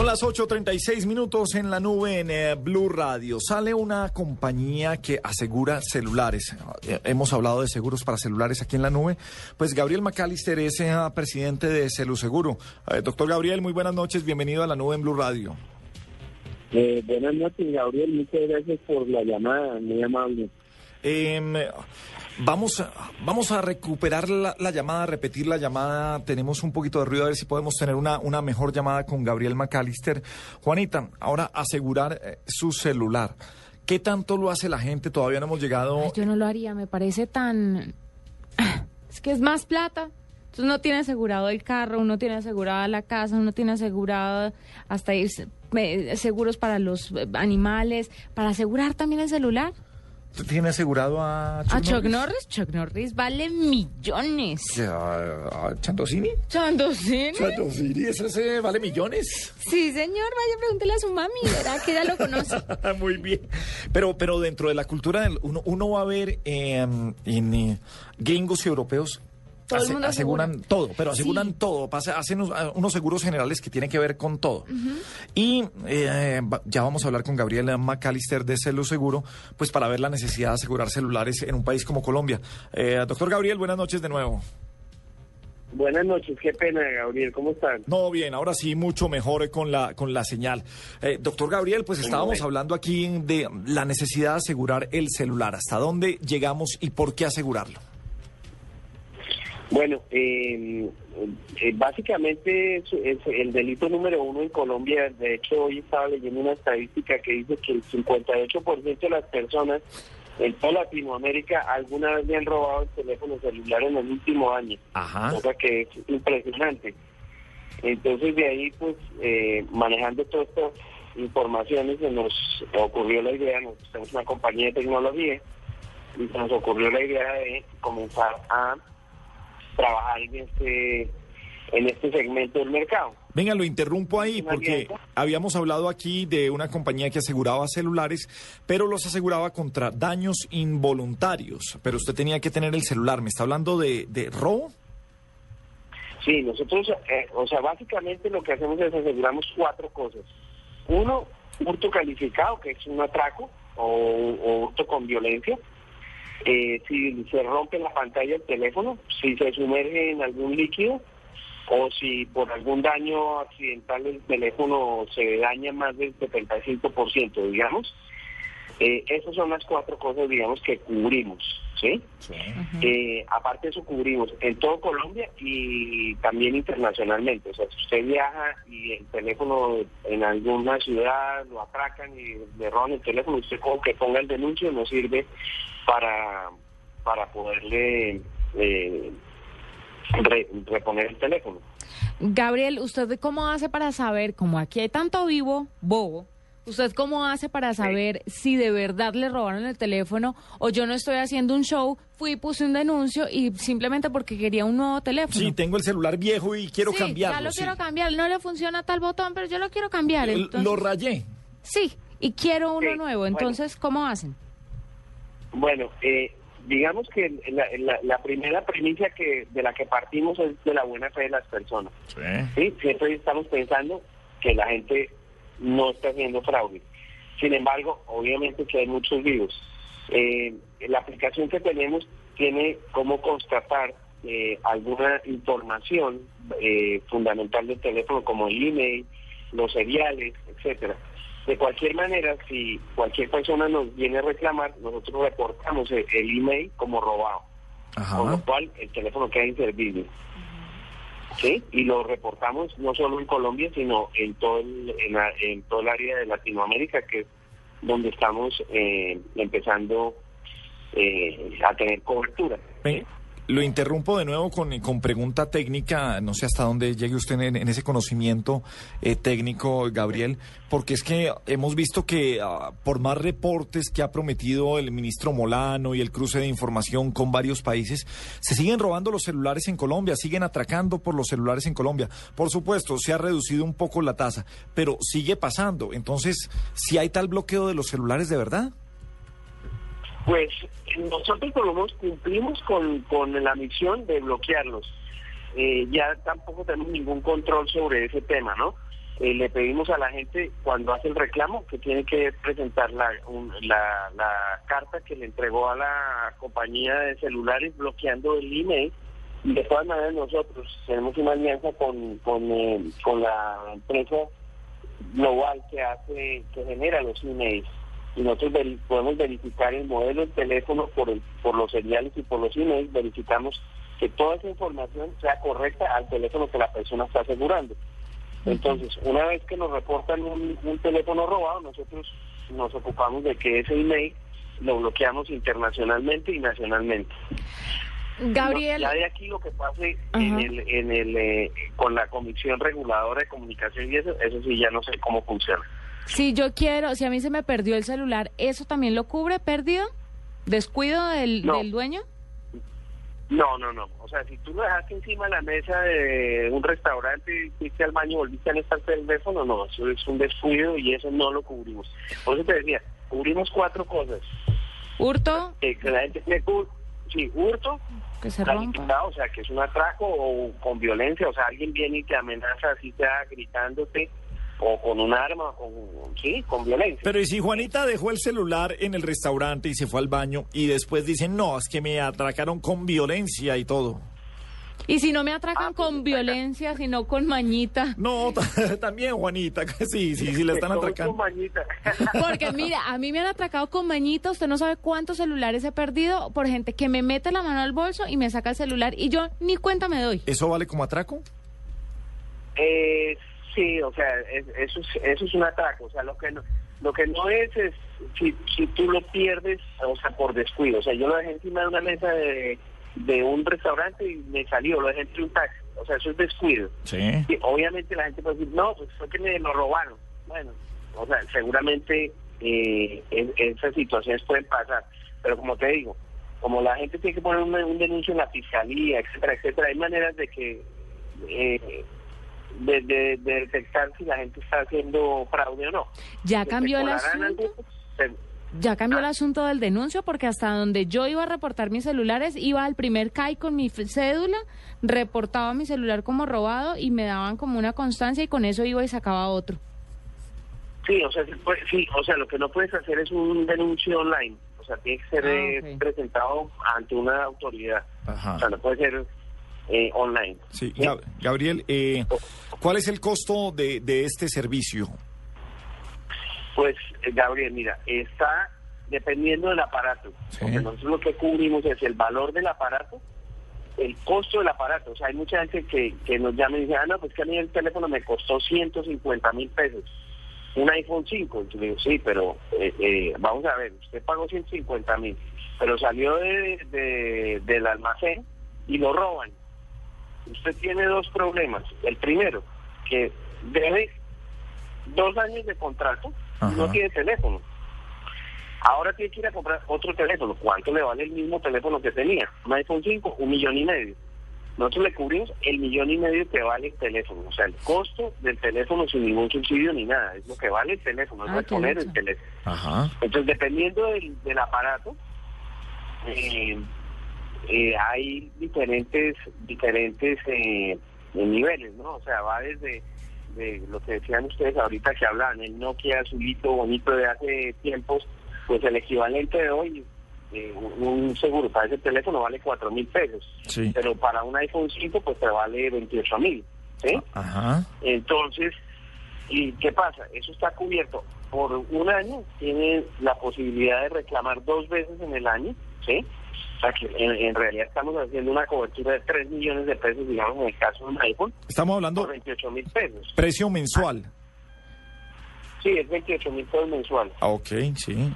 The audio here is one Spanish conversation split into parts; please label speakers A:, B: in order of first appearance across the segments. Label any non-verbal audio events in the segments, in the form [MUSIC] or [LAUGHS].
A: Son las 8.36 minutos en la nube en eh, Blue Radio. Sale una compañía que asegura celulares. Eh, hemos hablado de seguros para celulares aquí en la nube. Pues Gabriel McAllister es eh, presidente de Celuseguro. doctor Gabriel, muy buenas noches. Bienvenido a la nube en Blue Radio.
B: buenas noches, Gabriel. Muchas gracias por la llamada. Muy amable.
A: Em, vamos, vamos a recuperar la, llamada, repetir la llamada. Tenemos un poquito de ruido, a ver si podemos tener una, una mejor llamada con Gabriel McAllister. Juanita, ahora asegurar eh, su celular. ¿Qué tanto lo hace la gente? Todavía no hemos llegado.
C: yo no lo haría, me parece tan. Es que es más plata. Entonces uno tiene asegurado el carro, uno tiene asegurada la casa, uno tiene asegurado hasta ir seguros para los eh, animales, para asegurar también el celular.
A: ¿Usted tiene asegurado a
C: Chuck, ¿A Chuck Norris? Chuck Norris vale millones.
A: ¿A, Chandosini?
C: ¿Chandosini?
A: ¿Chandosini? ¿Ese, vale millones?
C: Sí, señor. Vaya, pregúntele a su mami. Verá que ya lo conoce. [LAUGHS]
A: Muy bien. Pero, pero dentro de la cultura, uno, uno va a ver em, en eh, gringos y europeos aseguran todo, pero aseguran todo, hacen unos seguros generales que tienen que ver con todo. Y eh, ya vamos a hablar con Gabriel McAllister de Celo Seguro, pues para ver la necesidad de asegurar celulares en un país como Colombia. Eh, doctor Gabriel, buenas noches de nuevo.
B: Buenas noches, qué pena, Gabriel, ¿cómo están?
A: No, bien, ahora sí, mucho mejor con la, con la señal. Eh, doctor Gabriel, pues estábamos hablando aquí de la necesidad de asegurar el celular. ¿Hasta dónde llegamos y por qué asegurarlo?
B: Bueno, em, eh, básicamente es, el delito número uno en Colombia. De hecho, hoy estaba leyendo una estadística que dice que el 58% de las personas en toda Latinoamérica alguna vez le han robado el teléfono celular en el último año. Ajá. Cosa que es impresionante. Entonces, de ahí, pues, eh, manejando todas estas informaciones, se nos ocurrió la idea, nos tenemos una compañía de tecnología, y se nos ocurrió la idea de comenzar a trabajar en este, en este segmento del mercado.
A: Venga, lo interrumpo ahí porque habíamos hablado aquí de una compañía que aseguraba celulares, pero los aseguraba contra daños involuntarios. Pero usted tenía que tener el celular. ¿Me está hablando de, de robo?
B: Sí, nosotros, eh, o sea, básicamente lo que hacemos es aseguramos cuatro cosas. Uno, hurto calificado, que es un atraco o, o hurto con violencia. Eh, si se rompe la pantalla del teléfono, si se sumerge en algún líquido o si por algún daño accidental el teléfono se daña más del 75%, digamos. Eh, esas son las cuatro cosas, digamos, que cubrimos, ¿sí? Eh, aparte de eso, cubrimos en todo Colombia y también internacionalmente. O sea, si usted viaja y el teléfono en alguna ciudad lo atracan y le roban el teléfono, usted como que ponga el denuncio no sirve para, para poderle eh, reponer el teléfono.
C: Gabriel, ¿usted cómo hace para saber, como aquí hay tanto vivo, bobo, ¿Usted cómo hace para saber si de verdad le robaron el teléfono o yo no estoy haciendo un show, fui, puse un denuncio y simplemente porque quería un nuevo teléfono?
A: Sí, tengo el celular viejo y quiero cambiarlo.
C: Ya lo quiero cambiar, no le funciona tal botón, pero yo lo quiero cambiar.
A: lo rayé.
C: Sí, y quiero uno nuevo. Entonces, ¿cómo hacen?
B: Bueno, eh, digamos que la, primera primicia que de la que partimos es de la buena fe de las personas. Sí. Siempre estamos pensando que la gente no está haciendo fraude. Sin embargo, obviamente que hay muchos vivos. Eh, la aplicación que tenemos tiene como constatar eh, alguna información eh, fundamental del teléfono como el email, los seriales, etcétera. De cualquier manera, si cualquier persona nos viene a reclamar, nosotros reportamos el, email como robado, con lo cual el teléfono queda inservible. ¿Sí? Y lo reportamos no solo en Colombia, sino en todo el, en, todo el área de Latinoamérica, que es donde estamos eh, empezando eh, a tener cobertura.
A: Lo interrumpo de nuevo con, con, pregunta técnica, no sé hasta dónde llegue usted en, ese conocimiento eh, técnico, Gabriel, porque es que hemos visto que ah, por más reportes que ha prometido el ministro Molano y el cruce de información con varios países, se siguen robando los celulares en Colombia, siguen atracando por los celulares en Colombia. Por supuesto, se ha reducido un poco la tasa, pero sigue pasando. Entonces, si hay tal bloqueo de los celulares de verdad.
B: Pues nosotros por lo menos cumplimos con, la misión de bloquearlos. Eh, ya tampoco tenemos ningún control sobre ese tema, ¿no? eh, le pedimos a la gente cuando hace el reclamo que tiene que presentar la, la, la, carta que le entregó a la compañía de celulares bloqueando el email. De todas maneras nosotros tenemos una alianza con, con, eh, con la empresa global que hace, que genera los emails. Y nosotros podemos verificar el modelo del teléfono por, el, por los seriales y por los emails, verificamos que toda esa información sea correcta al teléfono que la persona está asegurando. Entonces, una vez que nos reportan un, teléfono robado, nosotros nos ocupamos de que ese email lo bloqueamos internacionalmente y nacionalmente.
C: Gabriel.
B: ya de aquí lo que pase en el, en el, eh, con la Comisión Reguladora de Comunicación y eso, eso sí ya no sé cómo funciona.
C: Si yo quiero, si a mí se me perdió el celular, ¿eso también lo cubre pérdida? ¿Descuido del, del dueño?
B: No, no, no. O sea, si tú lo dejaste encima de la mesa de un restaurante y fuiste al baño y volviste a estar el teléfono, no, eso es un descuido y eso no lo cubrimos. Por eso te decía, cubrimos cuatro cosas.
C: ¿Hurto?
B: que la gente tiene sí, hurto,
C: que se rompa.
B: o sea, que es un atraco o con violencia, o sea, alguien viene y te amenaza así sea gritándote o con un arma, con, sí, con violencia.
A: Pero ¿y si Juanita dejó el celular en el restaurante y se fue al baño y después dicen, no, es que me atracaron con violencia y todo?
C: Y si no me atracan ah, con pues, violencia, sino con mañita.
A: No, [LAUGHS] también Juanita, [LAUGHS] sí, sí, sí le están atracando. [LAUGHS]
C: Porque mira, a mí me han atracado con mañita, usted no sabe cuántos celulares he perdido por gente que me mete la mano al bolso y me saca el celular y yo ni cuenta me doy.
A: ¿Eso vale como atraco?
B: Eh, Sí, o sea, eso, es, eso es un atraco. O sea, lo que no, lo que no es es si, si tú lo pierdes, o sea, por descuido. O sea, yo lo dejé encima de una mesa de, de un restaurante y me salió, lo dejé entre un taxi. O sea, eso es descuido.
A: Sí.
B: obviamente la gente puede decir, no, pues fue que me lo robaron. Bueno, o sea, seguramente eh, esas situaciones pueden pasar. Pero como te digo, como la gente tiene que poner un, un denuncio en la fiscalía, etcétera, etcétera, hay maneras de que eh, de, detectar si la gente está haciendo fraude o no.
C: ¿Ya cambió el asunto? Ya cambió el ah. asunto del denuncio porque hasta donde yo iba a reportar mis celulares, iba al primer CAI con mi cédula, reportaba mi celular como robado y me daban como una constancia y con eso iba y sacaba otro.
B: Sí, o sea, sí, o sea, lo que no puedes hacer es un denuncio online, o sea, tiene que ser ah, eh, presentado ante una autoridad. O sea, no puede ser eh, online.
A: Sí, Gabriel, eh, ¿cuál es el costo de, de este servicio?
B: Pues, eh, Gabriel, mira, está dependiendo del aparato. nosotros lo que cubrimos es el valor del aparato, el costo del aparato. O sea, hay mucha gente que, que nos llama y dice, ah, no, pues que a mí el teléfono me costó 150 mil pesos. Un iPhone 5. Entonces digo, sí, pero vamos a ver, usted pagó 150 mil, pero salió de, del almacén y lo roban usted tiene dos problemas. El primero, que debe dos años de contrato y no tiene teléfono. Ahora tiene que ir a comprar otro teléfono. ¿Cuánto le vale el mismo teléfono que tenía? Un iPhone 5, un millón y medio. Nosotros le cubrimos el millón y medio que vale el teléfono. O sea, el costo del teléfono sin ningún subsidio ni nada. Es lo que vale el teléfono, es poner el teléfono. Entonces, dependiendo del, del aparato, eh, eh, hay diferentes diferentes eh, niveles, ¿no? O sea, va desde de lo que decían ustedes ahorita que hablaban, el Nokia azulito bonito de hace tiempos, pues el equivalente de hoy, eh, un seguro para ese teléfono vale cuatro mil pesos, pero para un iPhone 5 pues te vale 28 mil, ¿sí?
A: Ajá.
B: Entonces, ¿y qué pasa? Eso está cubierto por un año, tiene la posibilidad de reclamar dos veces en el año, ¿sí? O sea que en, realidad estamos haciendo una cobertura de 3 millones de pesos, digamos, en el caso de un iPhone.
A: Estamos hablando...
B: Por 28 mil pesos.
A: Precio mensual.
B: Sí, es 28 mil pesos mensual.
A: Ah, ok, sí.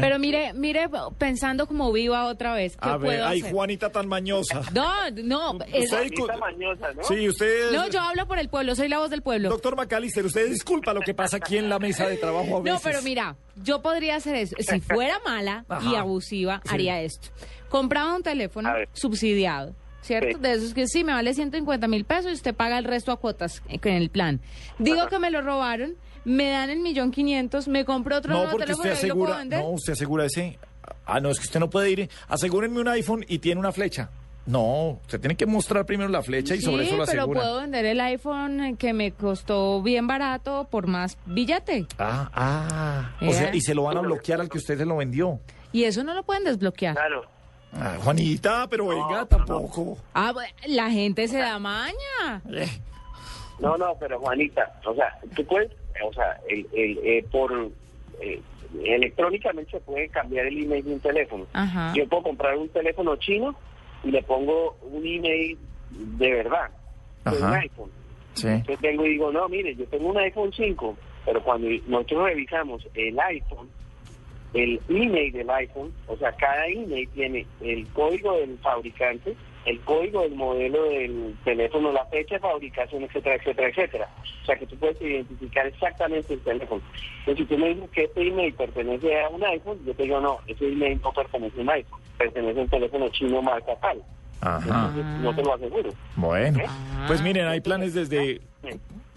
C: Pero mire, mire, pensando como viva otra vez, ¿qué
A: A
C: ver,
A: ay, Juanita tan mañosa. [LAUGHS]
C: No, no.
B: Es... Juanita mañosa, ¿no?
A: Sí, usted...
C: No, yo hablo por el pueblo, soy la voz del pueblo.
A: Doctor McAllister, usted disculpa lo que pasa aquí en la mesa de trabajo a veces.
C: No, pero mira, yo podría hacer eso. Si fuera mala y abusiva, haría esto. Compraba un teléfono subsidiado. ¿Cierto? De esos que sí, me vale 150 mil pesos y usted paga el resto a cuotas en el plan. Digo que me lo robaron, me dan el millón quinientos, me compro otro
A: no,
C: nuevo
A: porque
C: teléfono
A: usted asegura, No, usted asegura ese... Ah, no, es que usted no puede ir... Asegúrenme un iPhone y tiene una flecha. No, usted tiene que mostrar primero la flecha y sobre eso la
C: pero
A: asegura.
C: puedo vender el iPhone que me costó bien barato por más billete.
A: Ah, ah. O sea,
C: Eh.
A: y se lo van a bloquear al que usted se lo vendió.
C: Y eso no lo pueden desbloquear.
B: Claro.
A: Ah, Juanita, pero venga,
B: no,
A: tampoco.
C: Ah, la gente se da maña.
A: Eh,
B: No, no, pero Juanita, o sea, tú puedes, o sea, el, el, eh, por eh, electrónicamente se puede cambiar el email de un teléfono.
C: Ajá.
B: Yo puedo comprar un teléfono chino y le pongo un email de verdad, de un
A: Ajá.
B: iPhone.
A: sí.
B: Entonces vengo y digo, no, mire, yo tengo un iPhone 5, pero cuando nosotros revisamos el iPhone, el email del iPhone, o sea, cada email tiene el código del fabricante, el código del modelo del teléfono, la fecha de fabricación, etcétera, etcétera, etcétera. O sea, que tú puedes identificar exactamente el teléfono. Entonces, si tú me dices que este email pertenece a un iPhone, yo te digo, no, ese email no pertenece a un iPhone, pertenece a un teléfono chino marca tal.
A: Ajá.
B: Entonces, no te lo aseguro.
A: Bueno,
C: Ah.
A: pues miren, hay planes desde.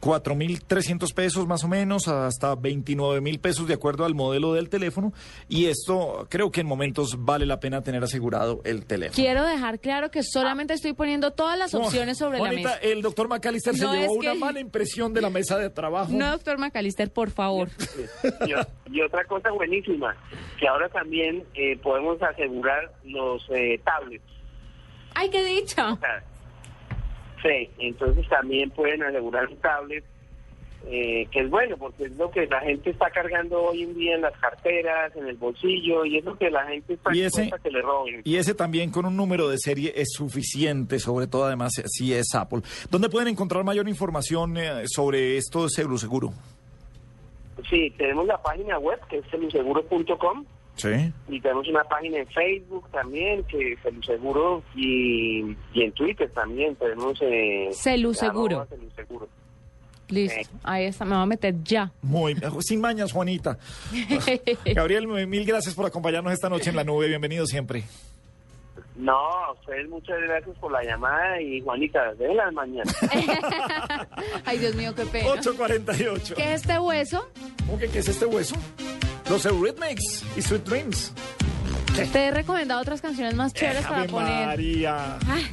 A: 4.300 pesos más o menos hasta 29.000 pesos de acuerdo al modelo del teléfono y esto creo que en momentos vale la pena tener asegurado el teléfono.
C: Quiero dejar claro que solamente estoy poniendo todas las opciones sobre la mesa.
A: el doctor McAllister
C: No,
A: se llevó
C: es
A: una
C: que-
A: mala impresión de la mesa de trabajo.
C: No, doctor McAllister, por favor.
B: Y, otra cosa buenísima, que ahora también eh, podemos asegurar los eh, tablets.
C: ¡Ay, qué dicha!
B: O sea, sí, entonces también pueden asegurar un tablet, eh, que es bueno, porque es lo que la gente está cargando hoy en día en las carteras, en el bolsillo, y es lo que la gente está
A: Y ese-
B: que le roben.
A: Y ese también con un número de serie es suficiente, sobre todo además si es Apple. ¿Dónde pueden encontrar mayor información eh, sobre esto de Seguro Seguro?
B: Sí, tenemos la página web, que es celuseguro.com,
A: Sí.
B: y tenemos una página en Facebook también, que es Celuseguro, y, y en Twitter también tenemos... Eh,
C: Celuseguro. Listo, ahí está, me voy a meter ya.
A: Muy sin mañas, Juanita. [LAUGHS] Gabriel, mil gracias por acompañarnos esta noche en la nube. Bienvenido siempre.
B: No, a ustedes muchas gracias por la llamada y Juanita, de las mañanas. [LAUGHS]
C: Ay, Dios mío, qué pena.
A: 848.
C: ¿Qué es este hueso?
A: ¿Cómo que qué es este hueso? Los Eurythmics y Sweet Dreams.
C: Te he recomendado otras canciones más chéveres para poner.
A: María.
C: Ay,